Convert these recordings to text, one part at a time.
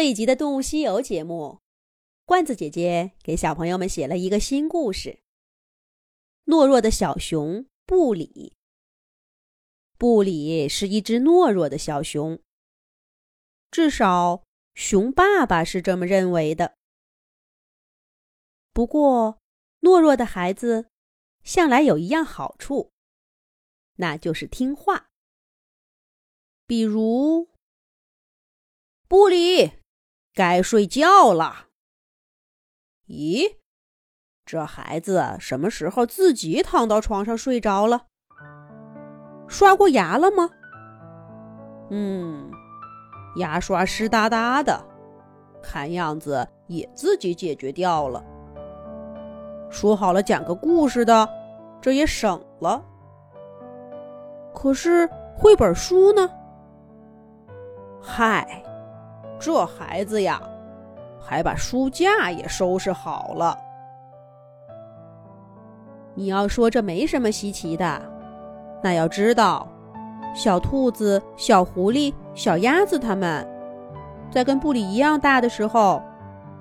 这一集的《动物西游》节目，罐子姐姐给小朋友们写了一个新故事：懦弱的小熊布里。布里是一只懦弱的小熊，至少熊爸爸是这么认为的。不过，懦弱的孩子向来有一样好处，那就是听话。比如，布里。该睡觉了。咦，这孩子什么时候自己躺到床上睡着了？刷过牙了吗？嗯，牙刷湿哒哒的，看样子也自己解决掉了。说好了讲个故事的，这也省了。可是绘本书呢？嗨。这孩子呀，还把书架也收拾好了。你要说这没什么稀奇的，那要知道，小兔子、小狐狸、小鸭子他们，在跟布里一样大的时候，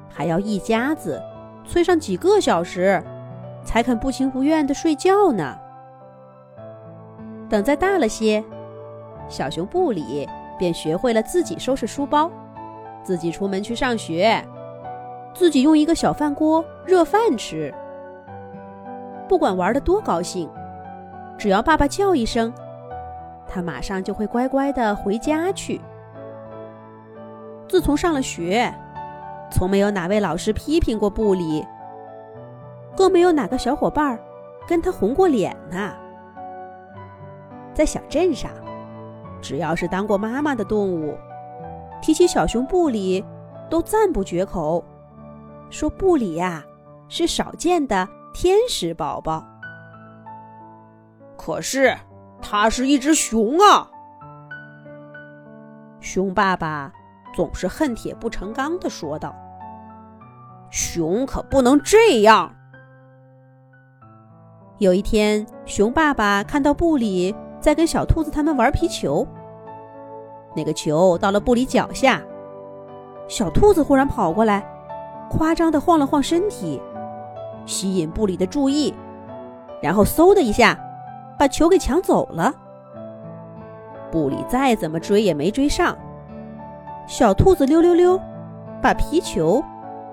还要一家子催上几个小时，才肯不情不愿的睡觉呢。等再大了些，小熊布里便学会了自己收拾书包。自己出门去上学，自己用一个小饭锅热饭吃。不管玩的多高兴，只要爸爸叫一声，他马上就会乖乖的回家去。自从上了学，从没有哪位老师批评过布里，更没有哪个小伙伴跟他红过脸呢。在小镇上，只要是当过妈妈的动物。提起小熊布里，都赞不绝口，说布里呀是少见的天使宝宝。可是，它是一只熊啊！熊爸爸总是恨铁不成钢的说道：“熊可不能这样。”有一天，熊爸爸看到布里在跟小兔子他们玩皮球。那个球到了布里脚下，小兔子忽然跑过来，夸张的晃了晃身体，吸引布里的注意，然后嗖的一下，把球给抢走了。布里再怎么追也没追上，小兔子溜溜溜，把皮球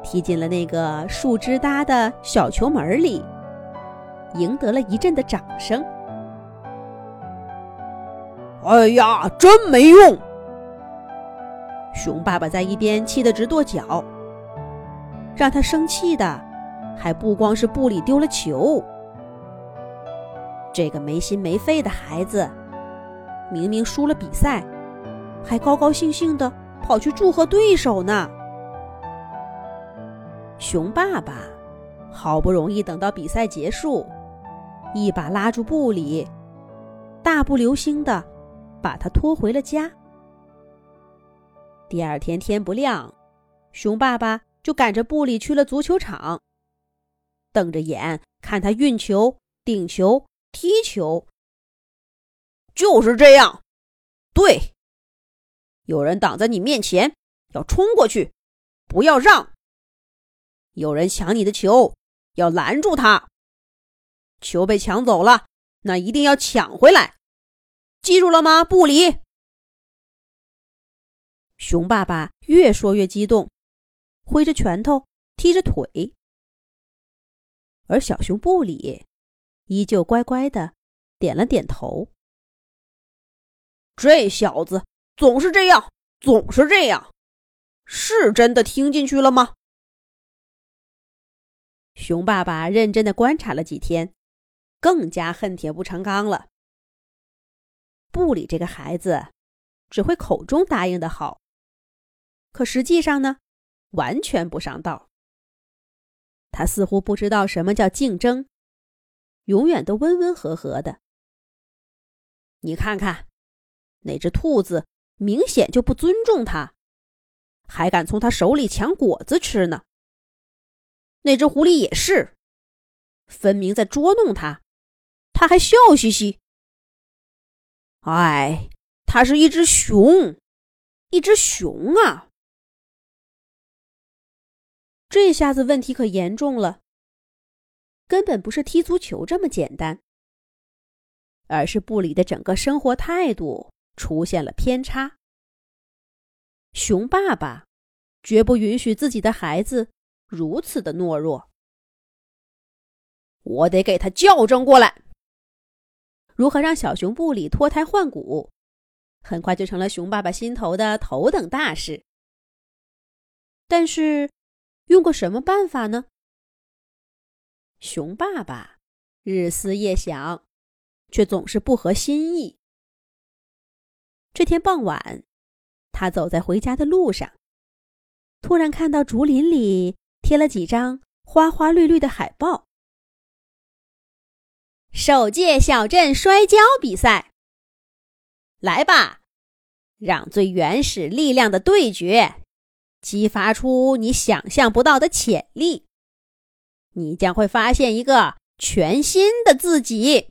踢进了那个树枝搭的小球门里，赢得了一阵的掌声。哎呀，真没用！熊爸爸在一边气得直跺脚。让他生气的，还不光是布里丢了球。这个没心没肺的孩子，明明输了比赛，还高高兴兴的跑去祝贺对手呢。熊爸爸好不容易等到比赛结束，一把拉住布里，大步流星的。把他拖回了家。第二天天不亮，熊爸爸就赶着布里去了足球场，瞪着眼看他运球、顶球、踢球。就是这样，对，有人挡在你面前，要冲过去，不要让；有人抢你的球，要拦住他。球被抢走了，那一定要抢回来。记住了吗，不理？熊爸爸越说越激动，挥着拳头，踢着腿，而小熊布里依旧乖乖的点了点头。这小子总是这样，总是这样，是真的听进去了吗？熊爸爸认真的观察了几天，更加恨铁不成钢了。不理这个孩子，只会口中答应的好，可实际上呢，完全不上道。他似乎不知道什么叫竞争，永远都温温和和的。你看看，那只兔子明显就不尊重他，还敢从他手里抢果子吃呢。那只狐狸也是，分明在捉弄他，他还笑嘻嘻。哎，它是一只熊，一只熊啊！这下子问题可严重了，根本不是踢足球这么简单，而是布里的整个生活态度出现了偏差。熊爸爸绝不允许自己的孩子如此的懦弱，我得给他校正过来。如何让小熊布里脱胎换骨，很快就成了熊爸爸心头的头等大事。但是，用过什么办法呢？熊爸爸日思夜想，却总是不合心意。这天傍晚，他走在回家的路上，突然看到竹林里贴了几张花花绿绿的海报。首届小镇摔跤比赛，来吧！让最原始力量的对决，激发出你想象不到的潜力。你将会发现一个全新的自己。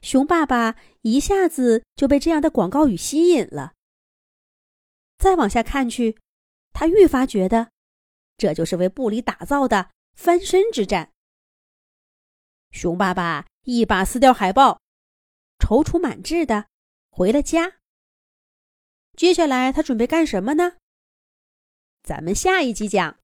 熊爸爸一下子就被这样的广告语吸引了。再往下看去，他愈发觉得，这就是为布里打造的翻身之战。熊爸爸一把撕掉海报，踌躇满志的回了家。接下来他准备干什么呢？咱们下一集讲。